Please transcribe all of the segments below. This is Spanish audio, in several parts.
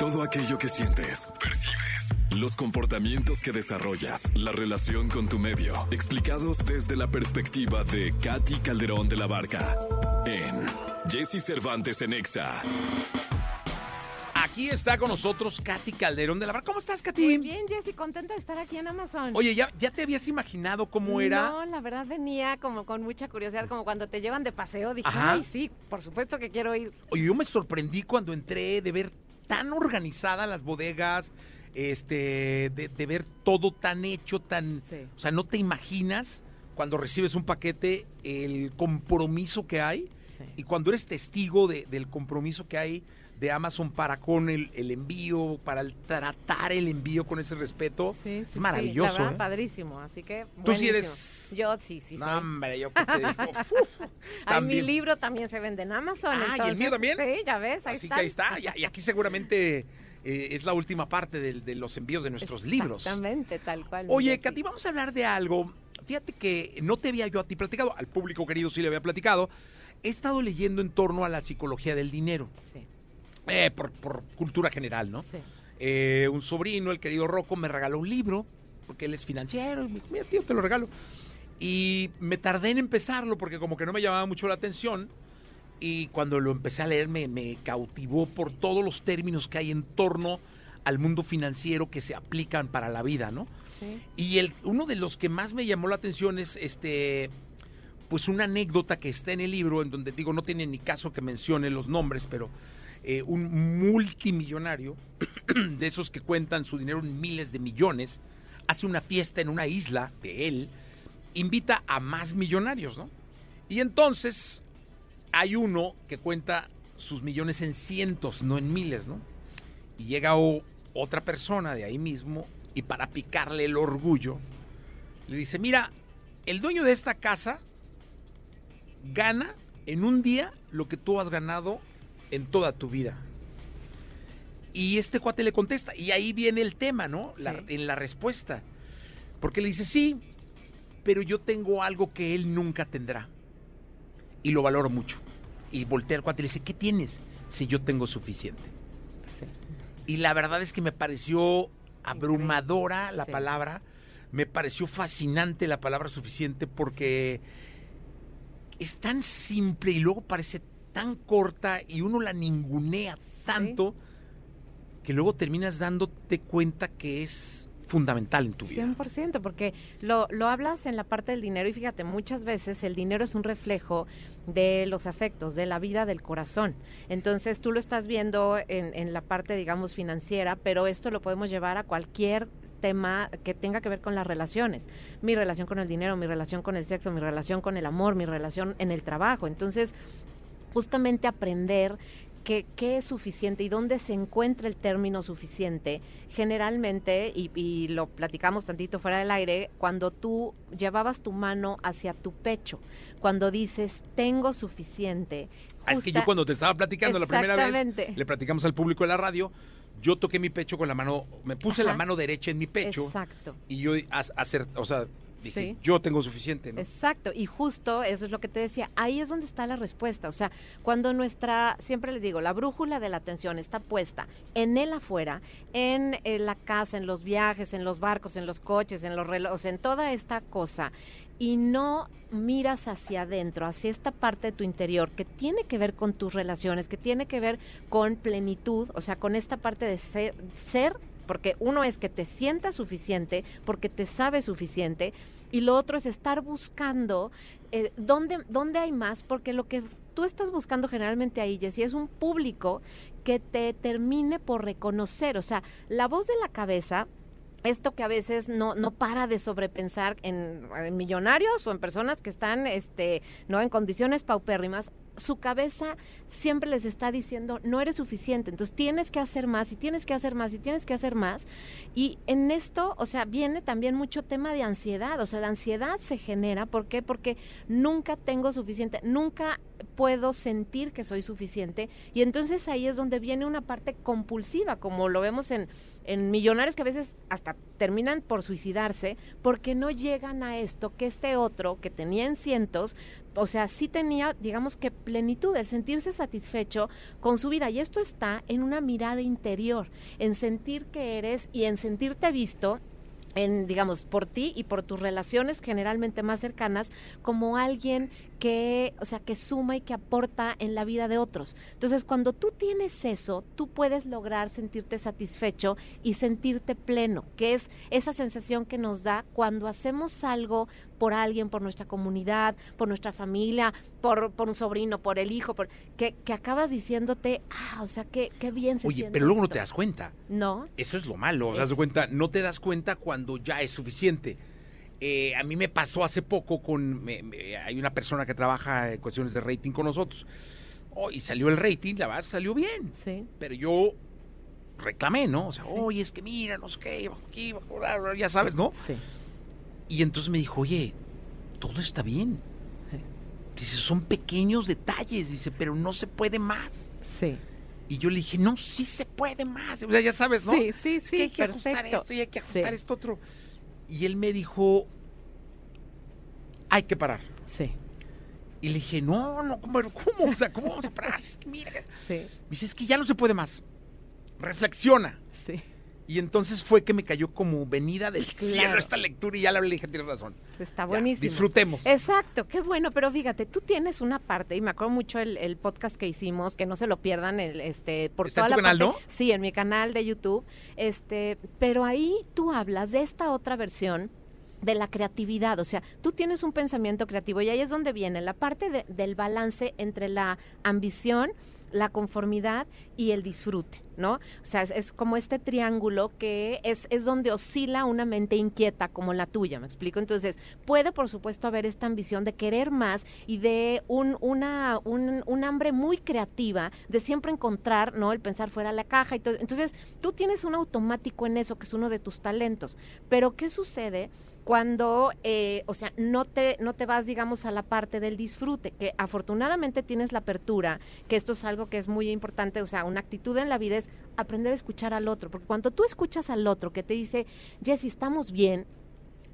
Todo aquello que sientes, percibes, los comportamientos que desarrollas, la relación con tu medio, explicados desde la perspectiva de Katy Calderón de la Barca en Jesse Cervantes en Exa. Aquí está con nosotros Katy Calderón de la Barca. ¿Cómo estás, Katy? Muy bien, Jessy, contenta de estar aquí en Amazon. Oye, ¿ya, ¿ya te habías imaginado cómo era? No, la verdad venía como con mucha curiosidad, como cuando te llevan de paseo. Dije, Ajá. ay, sí, por supuesto que quiero ir. Oye, yo me sorprendí cuando entré de ver tan organizadas las bodegas, este, de, de ver todo tan hecho, tan... Sí. O sea, no te imaginas cuando recibes un paquete el compromiso que hay Sí. y cuando eres testigo de- del compromiso que hay de Amazon para con el, el envío, para el tratar el envío con ese respeto. Sí, sí, es sí, maravilloso. la verdad, ¿eh? padrísimo, así que Tú sí eres- Yo sí, sí No, soy. hombre, yo qué te digo. Ay, mi libro también se vende en Amazon. Ah, ¿y el mío también? Sí, ya ves, ahí Así está. que ahí está. Y, y aquí seguramente eh, es la última parte de, los envíos de nuestros libros. Exactamente, tal cual. Oye. Katy, vamos a hablar de algo. Fíjate que no te había yo a ti platicado, al público querido sí le había platicado. He estado leyendo en torno a la psicología del dinero, Sí, eh, por, por cultura general, ¿no? sí. Eh, un sobrino, el querido Rocco, me regaló un libro, porque él es financiero, y me dijo, mira, tío, te lo regalo. Y me tardé en empezarlo, porque como que no me llamaba mucho la atención. Y cuando lo empecé a leer, me, me cautivó por todos los términos que hay en torno al mundo financiero que se aplican para la vida, ¿no? sí. Y el, uno de los que más me llamó la atención es este, pues una anécdota que está en el libro, en donde digo, no tiene ni caso que mencione los nombres, pero eh, un multimillonario, de esos que cuentan su dinero en miles de millones, hace una fiesta en una isla de él, invita a más millonarios, ¿no? Y entonces hay uno que cuenta sus millones en cientos, no en miles, ¿no? Y llega otra persona de ahí mismo y para picarle el orgullo, le dice, mira, el dueño de esta casa gana en un día lo que tú has ganado en toda tu vida. Y este cuate le contesta, y ahí viene el tema, ¿no? La- Sí. en la respuesta. Porque le dice, sí, pero yo tengo algo que él nunca tendrá. Y lo valoro mucho. Y voltea al cuate y le dice, ¿qué tienes? Si yo tengo suficiente. sí. Y la verdad es que me pareció abrumadora la Sí. palabra, me pareció fascinante la palabra suficiente porque es tan simple y luego parece tan corta y uno la ningunea tanto que luego terminas dándote cuenta que es fundamental en tu vida. 100%, porque lo, lo hablas en la parte del dinero y fíjate, muchas veces el dinero es un reflejo de los afectos, de la vida del corazón. Entonces tú lo estás viendo en, en la parte, digamos, financiera, pero esto lo podemos llevar a cualquier tema que tenga que ver con las relaciones. Mi relación con el dinero, mi relación con el sexo, mi relación con el amor, mi relación en el trabajo. Entonces, justamente aprender qué, qué es suficiente y dónde se encuentra el término suficiente, generalmente, y, y lo platicamos tantito fuera del aire, cuando tú llevabas tu mano hacia tu pecho, cuando dices, tengo suficiente. Ah, es que yo cuando te estaba platicando la primera vez, le platicamos al público de la radio, yo toqué mi pecho con la mano, me puse la mano derecha en mi pecho Exacto. y yo a- hacer, o sea, dije, Sí. yo tengo suficiente, ¿no? Exacto, y justo eso es lo que te decía, ahí es donde está la respuesta, o sea, cuando nuestra, siempre les digo, la brújula de la atención está puesta en el afuera, en, eh, la casa, en los viajes, en los barcos, en los coches, en los relojes, en toda esta cosa, y no miras hacia adentro, hacia esta parte de tu interior que tiene que ver con tus relaciones, que tiene que ver con plenitud, o sea, con esta parte de ser, ser porque uno es que te sientas suficiente, porque te sabes suficiente, y lo otro es estar buscando eh, dónde, dónde hay más, porque lo que tú estás buscando generalmente ahí, Jessy, es un público que te termine por reconocer, o sea, la voz de la cabeza esto que a veces no, no para de sobrepensar en, en millonarios o en personas que están este, no en condiciones paupérrimas, su cabeza siempre les está diciendo no eres suficiente, entonces tienes que hacer más y tienes que hacer más y tienes que hacer más. Y en esto, o sea, viene también mucho tema de ansiedad, o sea, la ansiedad se genera, ¿por qué? Porque nunca tengo suficiente, nunca puedo sentir que soy suficiente y entonces ahí es donde viene una parte compulsiva, como lo vemos en, en millonarios que a veces hasta terminan por suicidarse porque no llegan a esto que este otro que tenía en cientos o sea, sí tenía, digamos que plenitud, el sentirse satisfecho con su vida. Y esto está en una mirada interior, en sentir que eres y en sentirte visto en, digamos, por ti y por tus relaciones generalmente más cercanas, como alguien que, o sea, que suma y que aporta en la vida de otros. Entonces, cuando tú tienes eso, tú puedes lograr sentirte satisfecho y sentirte pleno, que es esa sensación que nos da cuando hacemos algo por alguien, por nuestra comunidad, por nuestra familia, por, por un sobrino, por el hijo, por, que, que acabas diciéndote, ah, o sea, qué, qué bien se Oye, pero luego no te das cuenta. No. Eso es lo malo, o sea, das cuenta, no te das cuenta cuando ya es suficiente. Eh, a mí me pasó hace poco con, hay una persona que trabaja en cuestiones de rating con nosotros, oh, y salió el rating, la verdad salió bien, Sí. pero yo reclamé, ¿no? O sea, Sí. oye, es que mira, no sé qué, ya sabes, ¿no? Sí. Y entonces me dijo, oye, todo está bien. Sí. Dice, son pequeños detalles, dice, pero no se puede más. Sí. Y yo le dije, no, sí se puede más. O sea, ya sabes, ¿no? Sí, sí, Es sí, que hay que ajustar esto y hay que ajustar Sí. esto otro. Y él me dijo, hay que parar. Sí. Y le dije, no, no, ¿cómo? ¿Cómo? O sea, ¿cómo vamos a parar? Es que mira. que-". Sí. Me dice, es que ya no se puede más. Reflexiona. Sí. Y entonces fue que me cayó como venida del Claro. cielo esta lectura y ya le dije, tienes razón. Está Ya, buenísimo. disfrutemos. Exacto, qué bueno, pero fíjate, tú tienes una parte, y me acuerdo mucho el, el podcast que hicimos, que no se lo pierdan, el, este, por ¿Está en tu la canal, parte- no? Sí, en mi canal de YouTube, este, pero ahí tú hablas de esta otra versión de la creatividad, o sea, tú tienes un pensamiento creativo y ahí es donde viene la parte de- del balance entre la ambición, la conformidad y el disfrute, ¿no? O sea, es, como este triángulo que es, es donde oscila una mente inquieta como la tuya, ¿me explico? Entonces, puede por supuesto haber esta ambición de querer más y de un, una, un, hambre muy creativa de siempre encontrar, ¿no? El pensar fuera de la caja y. Entonces, tú tienes un automático en eso, que es uno de tus talentos. Pero, ¿qué sucede? Cuando, eh, o sea, no te, no te vas, digamos, a la parte del disfrute, que afortunadamente tienes la apertura, que esto es algo que es muy importante, o sea, una actitud en la vida es aprender a escuchar al otro, porque cuando tú escuchas al otro que te dice, Jessy, estamos bien,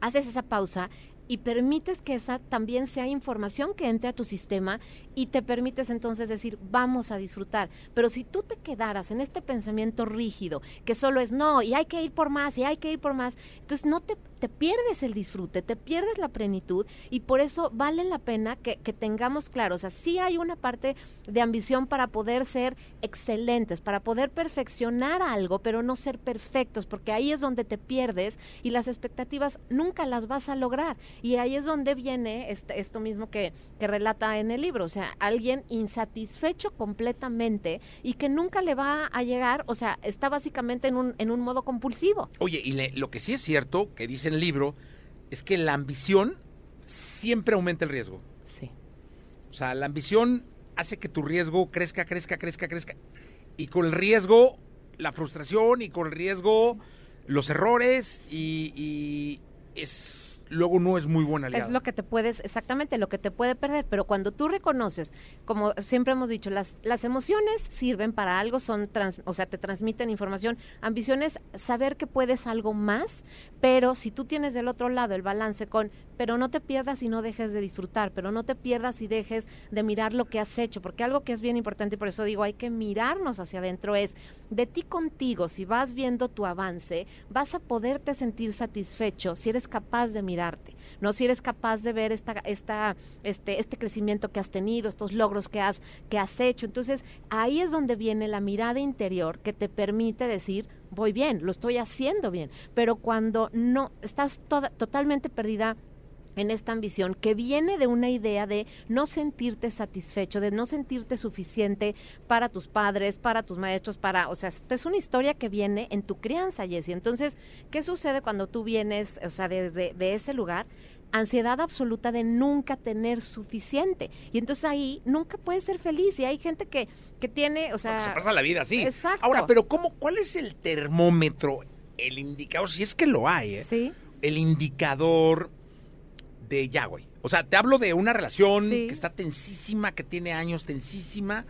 haces esa pausa y permites que esa también sea información que entre a tu sistema y te permites entonces decir, vamos a disfrutar. Pero si tú te quedaras en este pensamiento rígido, que solo es no, y hay que ir por más, y hay que ir por más, entonces no te, te pierdes el disfrute, te pierdes la plenitud y por eso vale la pena que, tengamos claro, o sea, sí hay una parte de ambición para poder ser excelentes, para poder perfeccionar algo, pero no ser perfectos, porque ahí es donde te pierdes y las expectativas nunca las vas a lograr. Y ahí es donde viene este- esto mismo que, relata en el libro, o sea, alguien insatisfecho completamente y que nunca le va a llegar, o sea, está básicamente en un, en un modo compulsivo. Oye, y lo que sí es cierto, que dice en el libro, es que la ambición siempre aumenta el riesgo. Sí. O sea, la ambición hace que tu riesgo crezca, crezca, crezca, crezca. Y con el riesgo, la frustración y con el riesgo, los errores y, y es luego no es muy buen aliado. Es lo que te puedes, exactamente lo que te puede perder, pero cuando tú reconoces, como siempre hemos dicho, las, las emociones sirven para algo, son trans- o sea, te transmiten información. Ambición es saber que puedes algo más, pero si tú tienes del otro lado el balance con, pero no te pierdas y no dejes de disfrutar, pero no te pierdas y dejes de mirar lo que has hecho, porque algo que es bien importante, y por eso digo, hay que mirarnos hacia adentro, es de ti contigo, si vas viendo tu avance, vas a poderte sentir satisfecho si eres capaz de mirarte, no si eres capaz de ver esta, esta, este, este crecimiento que has tenido, estos logros que has, que has hecho. Entonces, ahí es donde viene la mirada interior que te permite decir, voy bien, lo estoy haciendo bien. Pero cuando no, estás toda, totalmente perdida en esta ambición que viene de una idea de no sentirte satisfecho, de no sentirte suficiente para tus padres, para tus maestros, para, o sea, es una historia que viene en tu crianza, Jessie. Entonces, ¿qué sucede cuando tú vienes, o sea, desde de ese lugar? Ansiedad absoluta de nunca tener suficiente. Y entonces ahí nunca puedes ser feliz. Y hay gente que, que tiene, o sea... se pasa la vida así. Exacto. Ahora, pero ¿cómo, ¿cuál es el termómetro, el indicador, si es que lo hay, eh? Sí, el indicador de ya, güey? O sea, te hablo de una relación Sí. que está tensísima, que tiene años tensísima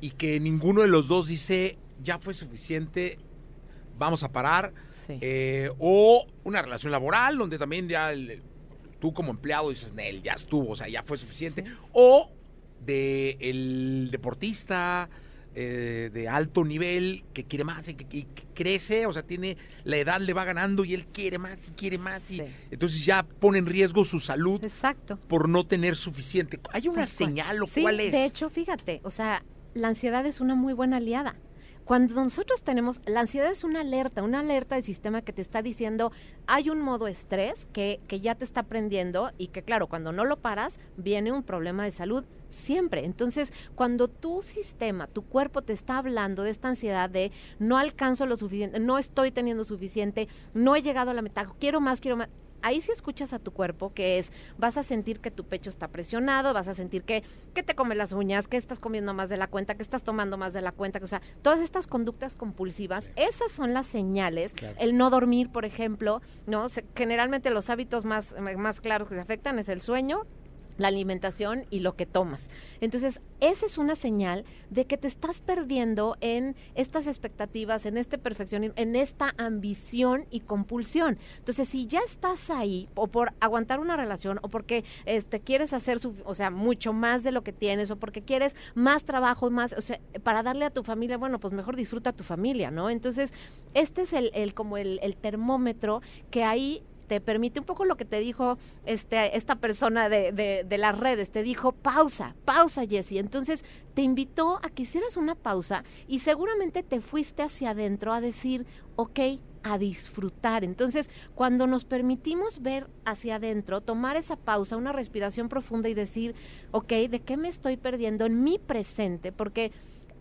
y que ninguno de los dos dice, ya fue suficiente, vamos a parar. sí. Eh, o una relación laboral donde también ya el- tú como empleado dices, Nel, ya estuvo, o sea, ya fue suficiente. O de el deportista eh, de alto nivel que quiere más y que, y que crece, o sea, tiene la edad le va ganando y él quiere más y quiere más y Sí. entonces ya pone en riesgo su salud Exacto. por no tener suficiente. ¿Hay una señal o Sí, cuál es? De hecho, fíjate, o sea, la ansiedad es una muy buena aliada. Cuando nosotros tenemos, la ansiedad es una alerta, una alerta del sistema que te está diciendo, hay un modo estrés que, que ya te está prendiendo y que claro, cuando no lo paras, viene un problema de salud siempre. Entonces, cuando tu sistema, tu cuerpo te está hablando de esta ansiedad de no alcanzo lo suficiente, no estoy teniendo suficiente, no he llegado a la meta, quiero más, quiero más, ahí sí escuchas a tu cuerpo, que es, vas a sentir que tu pecho está presionado, vas a sentir que, que te come las uñas, que estás comiendo más de la cuenta, que estás tomando más de la cuenta, que, o sea, todas estas conductas compulsivas, esas son las señales. Claro. El no dormir, por ejemplo, ¿no? Se- generalmente los hábitos más, más claros que se afectan es el sueño, la alimentación y lo que tomas. Entonces, esa es una señal de que te estás perdiendo en estas expectativas, en este perfeccionismo, en esta ambición y compulsión. Entonces, si ya estás ahí, o por aguantar una relación, o porque este, quieres hacer, su, o sea, mucho más de lo que tienes, o porque quieres más trabajo, más, o sea, para darle a tu familia, bueno, pues mejor disfruta a tu familia, ¿no? Entonces, este es el, el como el, el termómetro que ahí te permite un poco lo que te dijo este, esta persona de, de, de las redes, te dijo pausa, pausa Jessie. Entonces te invitó a que hicieras una pausa y seguramente te fuiste hacia adentro a decir, ok, a disfrutar. Entonces, cuando nos permitimos ver hacia adentro, tomar esa pausa, una respiración profunda y decir, ok, ¿de qué me estoy perdiendo en mi presente? Porque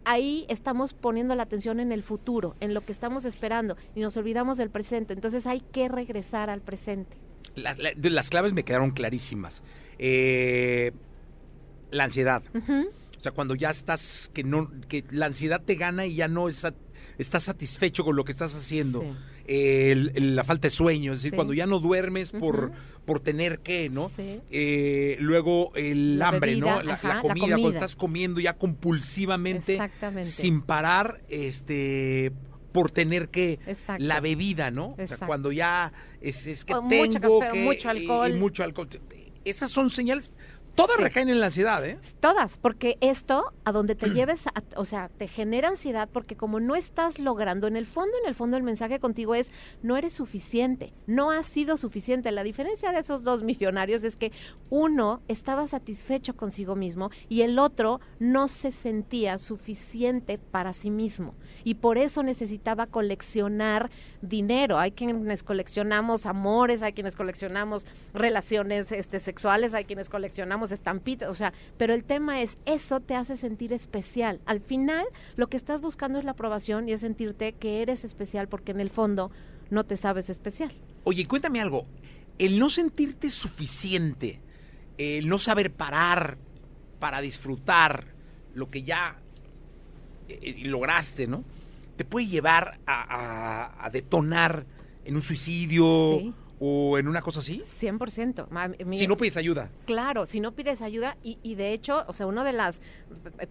ahí estamos poniendo la atención en el futuro, en lo que estamos esperando y nos olvidamos del presente. Entonces hay que regresar al presente. Las, las claves me quedaron clarísimas. Eh, la ansiedad. O sea, cuando ya estás, que no, que la ansiedad te gana y ya no es estás satisfecho con lo que estás haciendo. Sí. Eh, el- el- la falta de sueño, es decir, Sí. cuando ya no duermes por, por tener que, ¿no? Sí. Eh, luego el La hambre, bebida, ¿no? La, ajá, la la comida, cuando estás comiendo ya compulsivamente, sin parar, este por tener que Exacto. la bebida, ¿no? O sea, cuando ya es, es que O tengo mucho café, que mucho y- alcohol. y mucho alcohol. Esas son señales todas Sí. recaen en la ansiedad, ¿eh? Todas, porque esto a donde te lleves, a- o sea, te genera ansiedad porque como no estás logrando, en el fondo, en el fondo el mensaje contigo es, no eres suficiente, no has sido suficiente. La diferencia de esos dos millonarios es que uno estaba satisfecho consigo mismo y el otro no se sentía suficiente para sí mismo. Y por eso necesitaba coleccionar dinero. Hay quienes coleccionamos amores, hay quienes coleccionamos relaciones este, sexuales, hay quienes coleccionamos estampitas, o sea, pero el tema es, eso te hace sentir especial. Al final, lo que estás buscando es la aprobación y es sentirte que eres especial porque en el fondo no te sabes especial. Oye, cuéntame algo. El no sentirte suficiente, el no saber parar para disfrutar lo que ya eh, eh, lograste, ¿no? Te puede llevar a, a- a detonar en un suicidio Sí. O en una cosa así. 100%. Ma- mi- Si no pides ayuda. Claro, si no pides ayuda y, y de hecho, o sea, uno de las,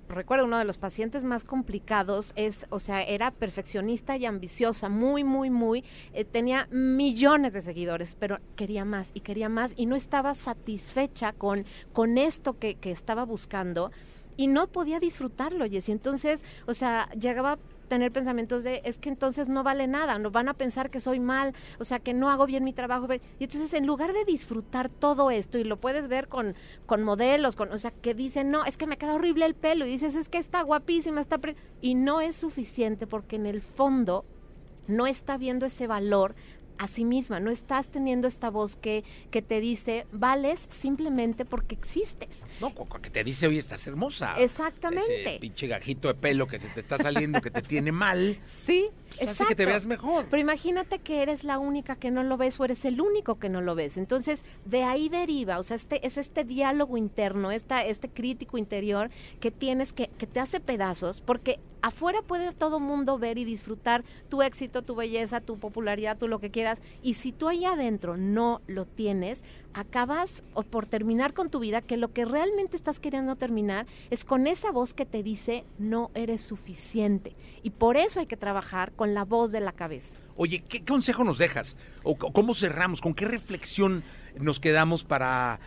recuerdo, uno de los pacientes más complicados es, o sea, era perfeccionista y ambiciosa, muy, muy, muy, eh, tenía millones de seguidores, pero quería más y quería más y no estaba satisfecha con, con esto que, que estaba buscando y no podía disfrutarlo, y entonces, o sea, llegaba tener pensamientos de es que entonces no vale nada, no van a pensar que soy mal, o sea, que no hago bien mi trabajo. Y entonces en lugar de disfrutar todo esto, y lo puedes ver con, con modelos, con, o sea, que dicen, no, es que me queda horrible el pelo, y dices, es que está guapísima, está... pre-", Y no es suficiente porque en el fondo no está viendo ese valor a sí misma, no estás teniendo esta voz que, que te dice, vales simplemente porque existes. No, que te dice, oye, estás hermosa. Exactamente. Ese pinche gajito de pelo que se te está saliendo, que te tiene mal. Sí, hace exacto. que te veas mejor. Pero imagínate que eres la única que no lo ves o eres el único que no lo ves. Entonces, de ahí deriva, o sea, este, es este diálogo interno, esta, este crítico interior que tienes que, que te hace pedazos, porque afuera puede todo mundo ver y disfrutar tu éxito, tu belleza, tu popularidad, tu lo que quieras, y si tú ahí adentro no lo tienes, acabas o por terminar con tu vida, que lo que realmente estás queriendo terminar es con esa voz que te dice no eres suficiente. Y por eso hay que trabajar con la voz de la cabeza. Oye, ¿qué consejo nos dejas? ¿O cómo cerramos? ¿Con qué reflexión nos quedamos para,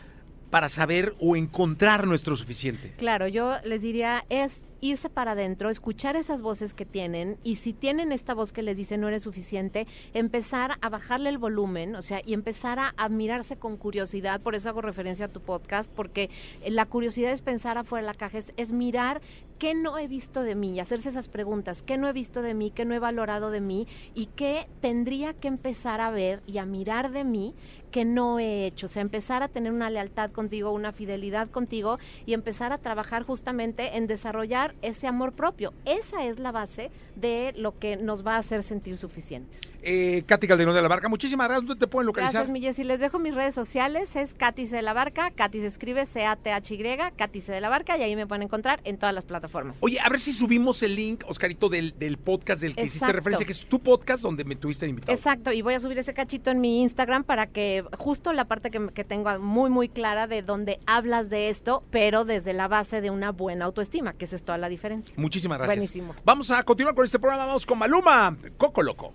para saber o encontrar nuestro suficiente? Claro, yo les diría es irse para adentro, escuchar esas voces que tienen y si tienen esta voz que les dice no eres suficiente, empezar a bajarle el volumen, o sea, y empezar a, mirarse con curiosidad, por eso hago referencia a tu podcast, porque la curiosidad es pensar afuera de la caja, es, es mirar qué no he visto de mí y hacerse esas preguntas, qué no he visto de mí, qué no he valorado de mí y qué tendría que empezar a ver y a mirar de mí que no he hecho, o sea, empezar a tener una lealtad contigo, una fidelidad contigo y empezar a trabajar justamente en desarrollar ese amor propio. Esa es la base de lo que nos va a hacer sentir suficientes. Eh, Katy Calderón de la Barca, muchísimas gracias. ¿Dónde te pueden localizar? Gracias, mi y Les dejo mis redes sociales. Es Katy de la Barca. Katy se escribe C-A-T-H-Y, Katy de la Barca. Y ahí me pueden encontrar en todas las plataformas. Oye, a ver si subimos el link, Oscarito, del, del podcast del que hiciste referencia, que es tu podcast donde me tuviste invitado. Exacto. Y voy a subir ese cachito en mi Instagram para que justo la parte que, que tengo muy, muy clara de donde hablas de esto, pero desde la base de una buena autoestima, que esa es toda la diferencia. Muchísimas gracias. Buenísimo. Vamos a continuar con este programa. Vamos con Maluma, Coco Loco.